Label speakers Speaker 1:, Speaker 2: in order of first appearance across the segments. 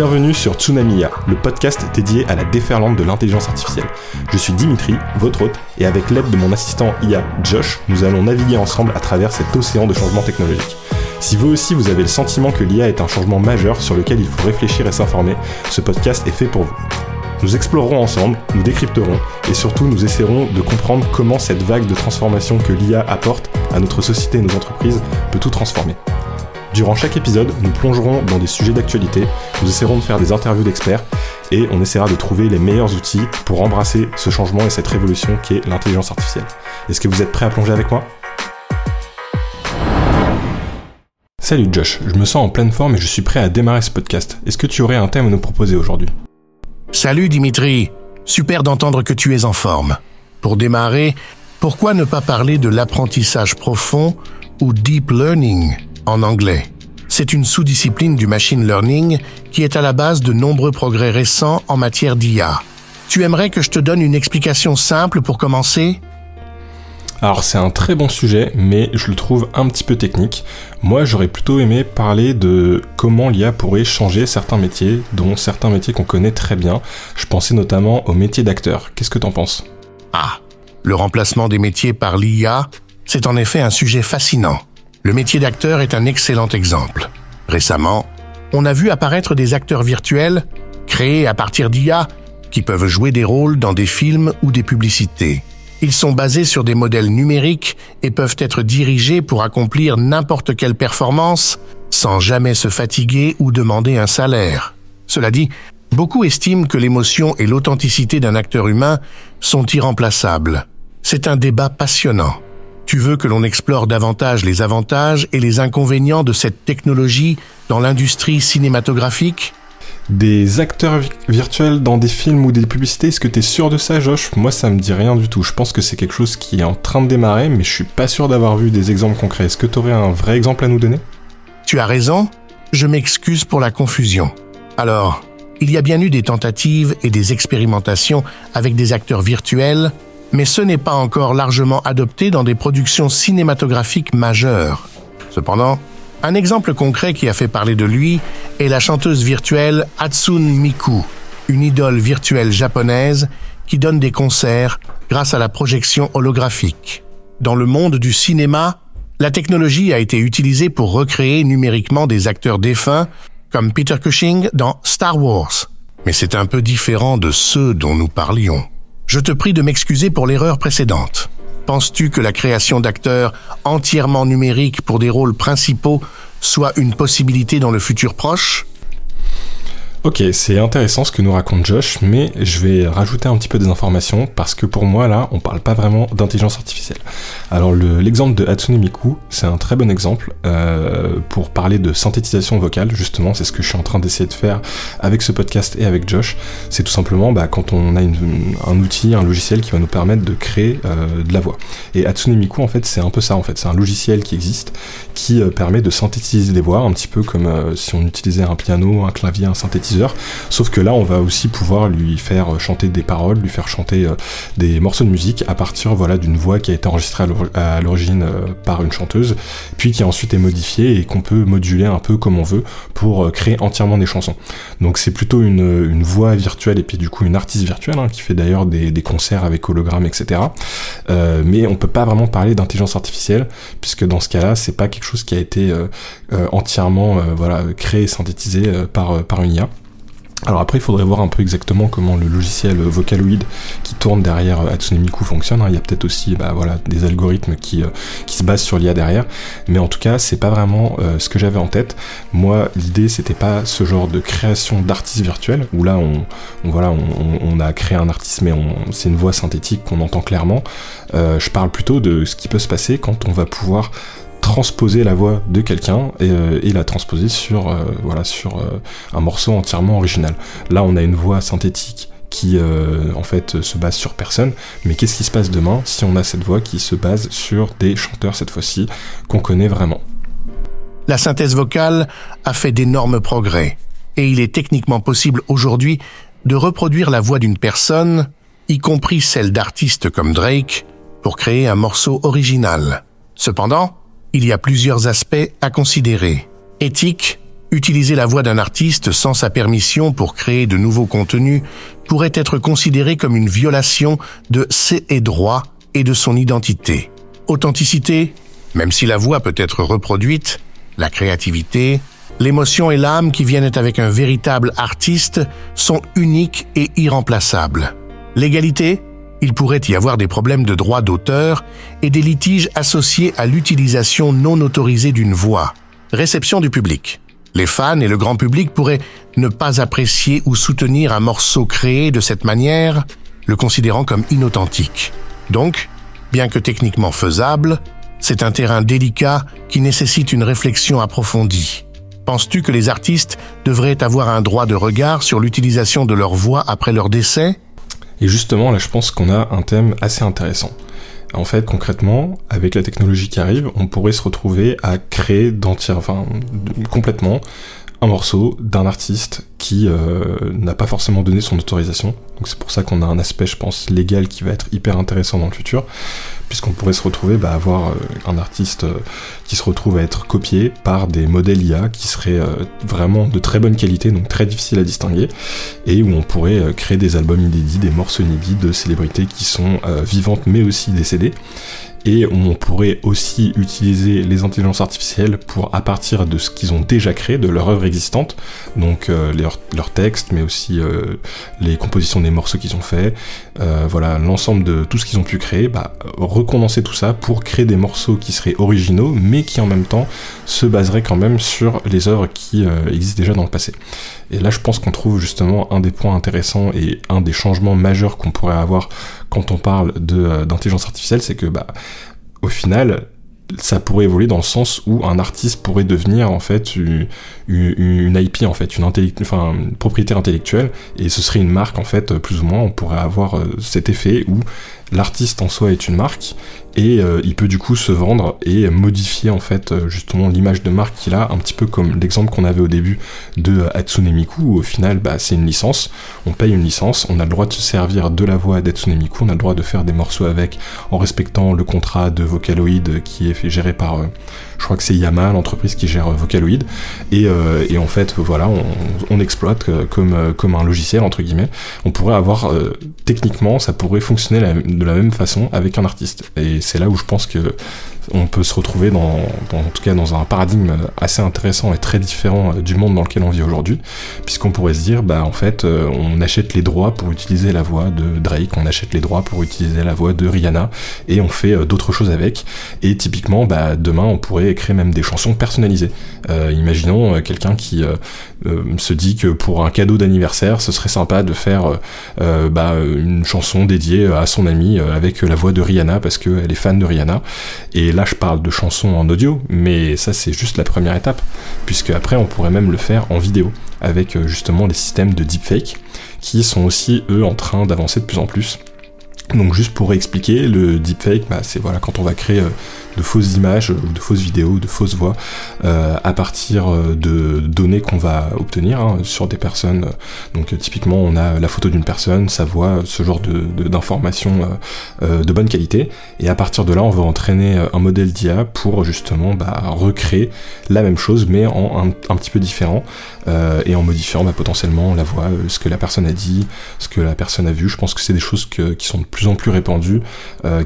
Speaker 1: Bienvenue sur Tsunami IA, le podcast dédié à la déferlante de l'intelligence artificielle. Je suis Dimitri, votre hôte, et avec l'aide de mon assistant IA Josh, nous allons naviguer ensemble à travers cet océan de changements technologiques. Si vous aussi vous avez le sentiment que l'IA est un changement majeur sur lequel il faut réfléchir et s'informer, ce podcast est fait pour vous. Nous explorerons ensemble, nous décrypterons et surtout nous essaierons de comprendre comment cette vague de transformation que l'IA apporte à notre société et nos entreprises peut tout transformer. Durant chaque épisode, nous plongerons dans des sujets d'actualité, nous essaierons de faire des interviews d'experts et on essaiera de trouver les meilleurs outils pour embrasser ce changement et cette révolution qui est l'intelligence artificielle. Est-ce que vous êtes prêt à plonger avec moi? Salut Josh, je me sens en pleine forme et je suis prêt à démarrer ce podcast. Est-ce que tu aurais un thème à nous proposer aujourd'hui?
Speaker 2: Salut Dimitri, super d'entendre que tu es en forme. Pour démarrer, pourquoi ne pas parler de l'apprentissage profond ou deep learning? En anglais C'est une sous-discipline du machine learning qui est à la base de nombreux progrès récents en matière d'IA. Tu aimerais que je te donne une explication simple pour commencer?
Speaker 1: Alors c'est un très bon sujet, mais je le trouve un petit peu technique. Moi j'aurais plutôt aimé parler de comment l'IA pourrait changer certains métiers, dont certains métiers qu'on connaît très bien. Je pensais notamment au métier d'acteur. Qu'est-ce que t'en penses?
Speaker 2: Ah, le remplacement des métiers par l'IA, c'est en effet un sujet fascinant. Le métier d'acteur est un excellent exemple. Récemment, on a vu apparaître des acteurs virtuels, créés à partir d'IA, qui peuvent jouer des rôles dans des films ou des publicités. Ils sont basés sur des modèles numériques et peuvent être dirigés pour accomplir n'importe quelle performance sans jamais se fatiguer ou demander un salaire. Cela dit, beaucoup estiment que l'émotion et l'authenticité d'un acteur humain sont irremplaçables. C'est un débat passionnant. Tu veux que l'on explore davantage les avantages et les inconvénients de cette technologie dans l'industrie cinématographique?
Speaker 1: Des acteurs virtuels dans des films ou des publicités, est-ce que tu es sûr de ça, Josh? Moi, ça me dit rien du tout. Je pense que c'est quelque chose qui est en train de démarrer, mais je suis pas sûr d'avoir vu des exemples concrets. Est-ce que tu aurais un vrai exemple à nous donner?
Speaker 2: Tu as raison. Je m'excuse pour la confusion. Alors, il y a bien eu des tentatives et des expérimentations avec des acteurs virtuels, mais ce n'est pas encore largement adopté dans des productions cinématographiques majeures. Cependant, un exemple concret qui a fait parler de lui est la chanteuse virtuelle Hatsune Miku, une idole virtuelle japonaise qui donne des concerts grâce à la projection holographique. Dans le monde du cinéma, la technologie a été utilisée pour recréer numériquement des acteurs défunts comme Peter Cushing dans Star Wars. Mais c'est un peu différent de ceux dont nous parlions. Je te prie de m'excuser pour l'erreur précédente. Penses-tu que la création d'acteurs entièrement numériques pour des rôles principaux soit une possibilité dans le futur proche?
Speaker 1: Ok, c'est intéressant ce que nous raconte Josh, mais je vais rajouter un petit peu des informations parce que pour moi là, on parle pas vraiment d'intelligence artificielle. Alors l'exemple de Hatsune Miku, c'est un très bon exemple euh, pour parler de synthétisation vocale. Justement, c'est ce que je suis en train d'essayer de faire avec ce podcast et avec Josh. C'est tout simplement bah, quand on a un outil, un logiciel qui va nous permettre de créer euh, de la voix. Et Hatsune Miku, en fait, c'est un peu ça. En fait, c'est un logiciel qui existe qui euh, permet de synthétiser des voix, un petit peu comme si on utilisait un piano, un clavier, un synthétiseur Sauf que là, on va aussi pouvoir lui faire chanter des paroles, lui faire chanter euh, des morceaux de musique à partir voilà d'une voix qui a été enregistrée à l'origine euh, par une chanteuse, puis qui ensuite est modifiée et qu'on peut moduler un peu comme on veut pour euh, créer entièrement des chansons. Donc c'est plutôt une, voix virtuelle et puis du coup une artiste virtuelle hein, qui fait d'ailleurs des, concerts avec hologramme, etc. mais on peut pas vraiment parler d'intelligence artificielle puisque dans ce cas-là, c'est pas quelque chose qui a été entièrement voilà créé et synthétisé par par une IA. Alors après, il faudrait voir un peu exactement comment le logiciel Vocaloid qui tourne derrière euh, Hatsune Miku fonctionne. Hein. Il y a peut-être aussi bah, voilà, des algorithmes qui, euh, se basent sur l'IA derrière. Mais en tout cas, c'est pas vraiment euh, ce que j'avais en tête. Moi, l'idée, c'était pas ce genre de création d'artistes virtuels, où là, on, voilà, on, a créé un artiste, mais c'est une voix synthétique qu'on entend clairement. je parle plutôt de ce qui peut se passer quand on va pouvoir transposer la voix de quelqu'un et, euh, la transposer sur, euh, voilà, sur euh, un morceau entièrement original. Là, on a une voix synthétique qui en fait se base sur personne, mais qu'est-ce qui se passe demain si on a cette voix qui se base sur des chanteurs cette fois-ci qu'on connaît vraiment?
Speaker 2: La synthèse vocale a fait d'énormes progrès, et il est techniquement possible aujourd'hui de reproduire la voix d'une personne, y compris celle d'artistes comme Drake, pour créer un morceau original. Cependant, il y a plusieurs aspects à considérer. Éthique, Utiliser la voix d'un artiste sans sa permission pour créer de nouveaux contenus pourrait être considéré comme une violation de ses droits et de son identité. Authenticité, même si la voix peut être reproduite, la créativité, l'émotion et l'âme qui viennent avec un véritable artiste sont uniques et irremplaçables. L'égalité, il pourrait y avoir des problèmes de droit d'auteur et des litiges associés à l'utilisation non autorisée d'une voix. Réception du public. Les fans et le grand public pourraient ne pas apprécier ou soutenir un morceau créé de cette manière, le considérant comme inauthentique. Donc, bien que techniquement faisable, c'est un terrain délicat qui nécessite une réflexion approfondie. Penses-tu que les artistes devraient avoir un droit de regard sur l'utilisation de leur voix après leur décès?
Speaker 1: Et justement, là, je pense qu'on a un thème assez intéressant. En fait, concrètement, avec la technologie qui arrive, on pourrait se retrouver à créer d'entière, enfin, complètement un morceau d'un artiste qui euh, n'a pas forcément donné son autorisation. Donc c'est pour ça qu'on a un aspect, je pense, légal qui va être hyper intéressant dans le futur, puisqu'on pourrait se retrouver bah, à avoir euh, un artiste euh, qui se retrouve à être copié par des modèles IA qui seraient vraiment de très bonne qualité, donc très difficile à distinguer, et où on pourrait créer des albums inédits, des morceaux inédits de célébrités qui sont vivantes mais aussi décédées et on pourrait aussi utiliser les intelligences artificielles pour, à partir de ce qu'ils ont déjà créé, de leur œuvre existante, donc euh, leurs textes, mais aussi euh, les compositions des morceaux qu'ils ont fait, euh, voilà, l'ensemble de tout ce qu'ils ont pu créer, bah, recondenser tout ça pour créer des morceaux qui seraient originaux, mais qui en même temps se baseraient quand même sur les œuvres qui existent déjà dans le passé. Et là, je pense qu'on trouve justement un des points intéressants et un des changements majeurs qu'on pourrait avoir quand on parle euh, d'intelligence artificielle, c'est que bah, au final, ça pourrait évoluer dans le sens où un artiste pourrait devenir en fait une, IP en fait, une, enfin, propriétaire intellectuelle et ce serait une marque en fait plus ou moins. On pourrait avoir euh, cet effet où l'artiste en soi est une marque et euh, il peut du coup se vendre et modifier en fait euh, justement l'image de marque qu'il a un petit peu comme l'exemple qu'on avait au début de Hatsune Miku où au final bah, c'est une licence on paye une licence on a le droit de se servir de la voix d'Hatsune Miku on a le droit de faire des morceaux avec en respectant le contrat de Vocaloid qui est géré par euh, je crois que c'est Yama, l'entreprise qui gère Vocaloid. Et, euh, et en fait, voilà, on, exploite euh, comme, euh, comme un logiciel, entre guillemets. On pourrait avoir, techniquement, ça pourrait fonctionner de la même façon avec un artiste. Et c'est là où je pense que on peut se retrouver dans, en tout cas dans un paradigme assez intéressant et très différent du monde dans lequel on vit aujourd'hui, puisqu'on pourrait se dire, bah en fait, on achète les droits pour utiliser la voix de Drake, on achète les droits pour utiliser la voix de Rihanna, et on fait d'autres choses avec. Et typiquement, bah demain, on pourrait écrire même des chansons personnalisées. Euh, imaginons euh, quelqu'un qui euh, se dit que pour un cadeau d'anniversaire, ce serait sympa de faire bah, une chanson dédiée à son ami avec la voix de Rihanna parce qu'elle est fan de Rihanna. Je parle de chansons en audio, mais ça, c'est juste la première étape, puisque après, on pourrait même le faire en vidéo avec justement les systèmes de deepfake qui sont aussi eux en train d'avancer de plus en plus. Donc juste pour expliquer, le deepfake, bah, c'est voilà quand on va créer de fausses images, de fausses vidéos, de fausses voix euh, à partir euh, de données qu'on va obtenir hein, sur des personnes. Donc typiquement, on a la photo d'une personne, sa voix, ce genre de, d'informations euh, de bonne qualité. Et à partir de là, on va entraîner un modèle d'IA pour justement bah, recréer la même chose, mais en un, petit peu différent et en modifiant bah, potentiellement la voix, ce que la personne a dit, ce que la personne a vu. Je pense que c'est des choses qui sont de plus en plus répandues,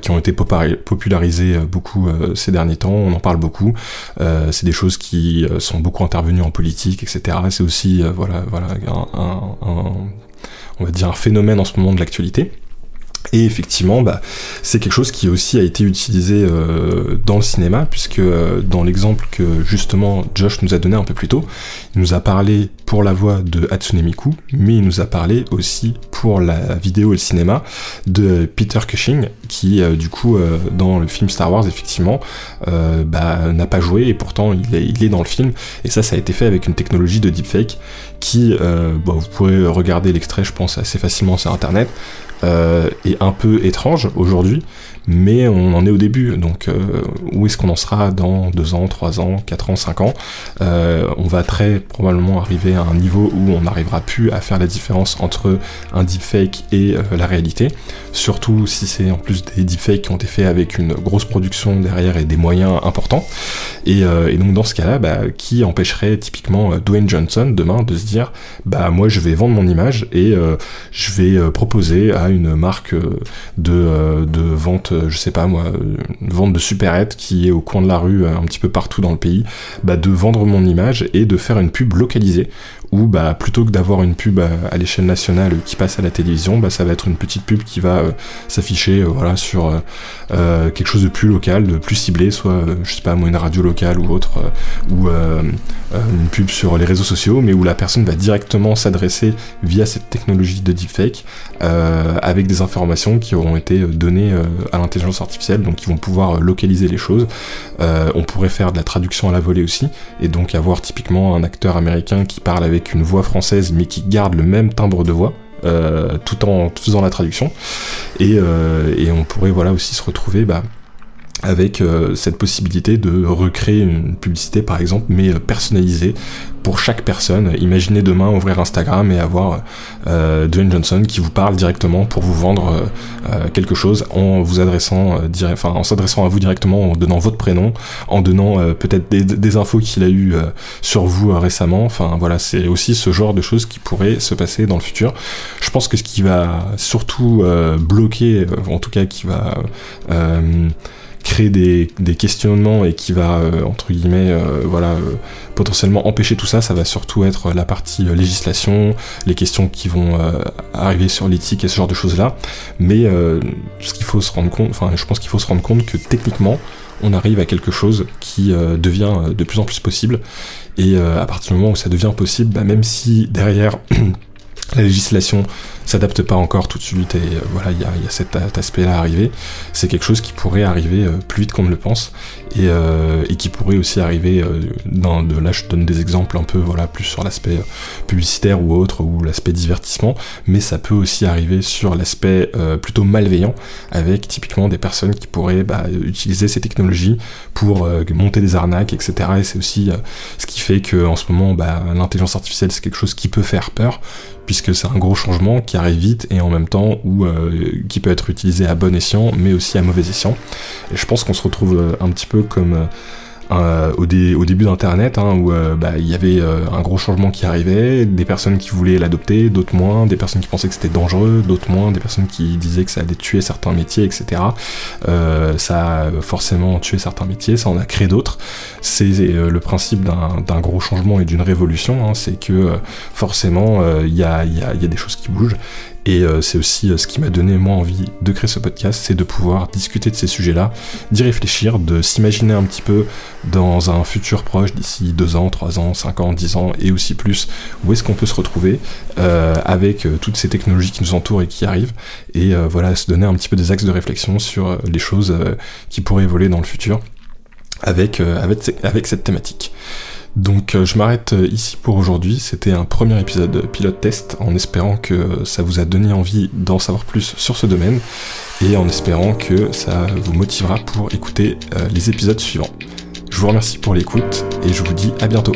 Speaker 1: qui ont été popularisées beaucoup euh, ces derniers temps, on en parle beaucoup. Euh, c'est des choses qui euh, sont beaucoup intervenues en politique, etc. C'est aussi voilà, voilà, on va dire un phénomène en ce moment de l'actualité. Et effectivement, bah, c'est quelque chose qui aussi a été utilisé euh, dans le cinéma, puisque euh, dans l'exemple que justement Josh nous a donné un peu plus tôt, il nous a parlé pour la voix de Hatsune Miku, mais il nous a parlé aussi pour la vidéo et le cinéma de Peter Cushing, qui euh, du coup dans le film Star Wars effectivement bah, n'a pas joué et pourtant il est, dans le film. Et ça, ça a été fait avec une technologie de deepfake qui, bah, vous pourrez regarder l'extrait, je pense assez facilement sur Internet. Est un peu étrange aujourd'hui, mais on en est au début. Donc euh, où est-ce qu'on en sera dans 2 ans, 3 ans, 4 ans, 5 ans? Euh, On va très probablement arriver à un niveau où on n'arrivera plus à faire la différence entre un deepfake et euh, la réalité, surtout si c'est en plus des deepfakes qui ont été faits avec une grosse production derrière et des moyens importants. Et, donc dans ce cas-là, bah, qui empêcherait typiquement Dwayne Johnson demain de se dire bah moi je vais vendre mon image et je vais proposer à une marque de, de vente je sais pas moi, une vente de supérette qui est au coin de la rue, euh, un petit peu partout dans le pays, bah, de vendre mon image et de faire une pub localisée où bah, plutôt que d'avoir une pub à, l'échelle nationale qui passe à la télévision, bah, ça va être une petite pub qui va euh, s'afficher voilà, sur quelque chose de plus local, de plus ciblé, soit je sais pas moi une radio locale ou autre, ou une pub sur les réseaux sociaux, mais où la personne va directement s'adresser via cette technologie de deepfake avec des informations qui auront été données à l'intelligence artificielle, donc ils vont pouvoir euh, localiser les choses. Euh, on pourrait faire de la traduction à la volée aussi, et donc avoir typiquement un acteur américain qui parle avec une voix française mais qui garde le même timbre de voix. Euh, tout en faisant la traduction et, on pourrait voilà aussi se retrouver bah, avec cette possibilité de recréer une publicité par exemple mais personnalisée pour chaque personne. Imaginez demain ouvrir Instagram et avoir euh, Dwayne Johnson qui vous parle directement pour vous vendre euh, euh, quelque chose en vous adressant, enfin en s'adressant à vous directement, en donnant votre prénom, en donnant peut-être des, infos qu'il a eu sur vous récemment. Enfin voilà, c'est aussi ce genre de choses qui pourraient se passer dans le futur. Je pense que ce qui va surtout bloquer, en tout cas qui va créer des, questionnements et qui va entre guillemets voilà potentiellement empêcher tout ça, ça va surtout être la partie euh, législation, les questions qui vont euh, arriver sur l'éthique et ce genre de choses-là. Mais euh, ce qu'il faut se rendre compte, enfin, je pense qu'il faut se rendre compte que techniquement, on arrive à quelque chose qui devient de plus en plus possible. Et à partir du moment où ça devient possible, bah, même si derrière la législation s'adapte pas encore tout de suite et euh, voilà il y a, cet, aspect-là à arriver. C'est quelque chose qui pourrait arriver euh, plus vite qu'on ne le pense et, euh, qui pourrait aussi arriver dans de là je donne des exemples un peu voilà plus sur l'aspect publicitaire ou autre ou l'aspect divertissement, mais ça peut aussi arriver sur l'aspect plutôt malveillant avec typiquement des personnes qui pourraient bah, utiliser ces technologies pour monter des arnaques etc. Et c'est aussi ce qui fait que en ce moment bah, l'intelligence artificielle c'est quelque chose qui peut faire peur puisque c'est un gros changement qui arrive vite et en même temps ou euh, qui peut être utilisé à bon escient mais aussi à mauvais escient. Et je pense qu'on se retrouve euh, un petit peu comme euh, euh, au, début d'Internet, hein, où euh, bah, il y avait euh, un gros changement qui arrivait, des personnes qui voulaient l'adopter, d'autres moins, des personnes qui pensaient que c'était dangereux, d'autres moins, des personnes qui disaient que ça allait tuer certains métiers, etc. ça a forcément tué certains métiers, ça en a créé d'autres. C'est le principe d'un gros changement et d'une révolution, hein, c'est que forcément il y, a, y a des choses qui bougent et euh, c'est aussi euh, ce qui m'a donné moi envie de créer ce podcast, c'est de pouvoir discuter de ces sujets-là, d'y réfléchir, de s'imaginer un petit peu dans un futur proche, d'ici 2 ans, 3 ans, 5 ans, 10 ans et aussi plus, où est-ce qu'on peut se retrouver euh, avec toutes ces technologies qui nous entourent et qui arrivent, et voilà, se donner un petit peu des axes de réflexion sur les choses qui pourraient évoluer dans le futur avec, avec, avec cette thématique. Donc euh, je m'arrête euh, ici pour aujourd'hui. C'était un premier épisode pilote test en espérant que ça vous a donné envie d'en savoir plus sur ce domaine et en espérant que ça vous motivera pour écouter euh, les épisodes suivants. Je vous remercie pour l'écoute et je vous dis à bientôt.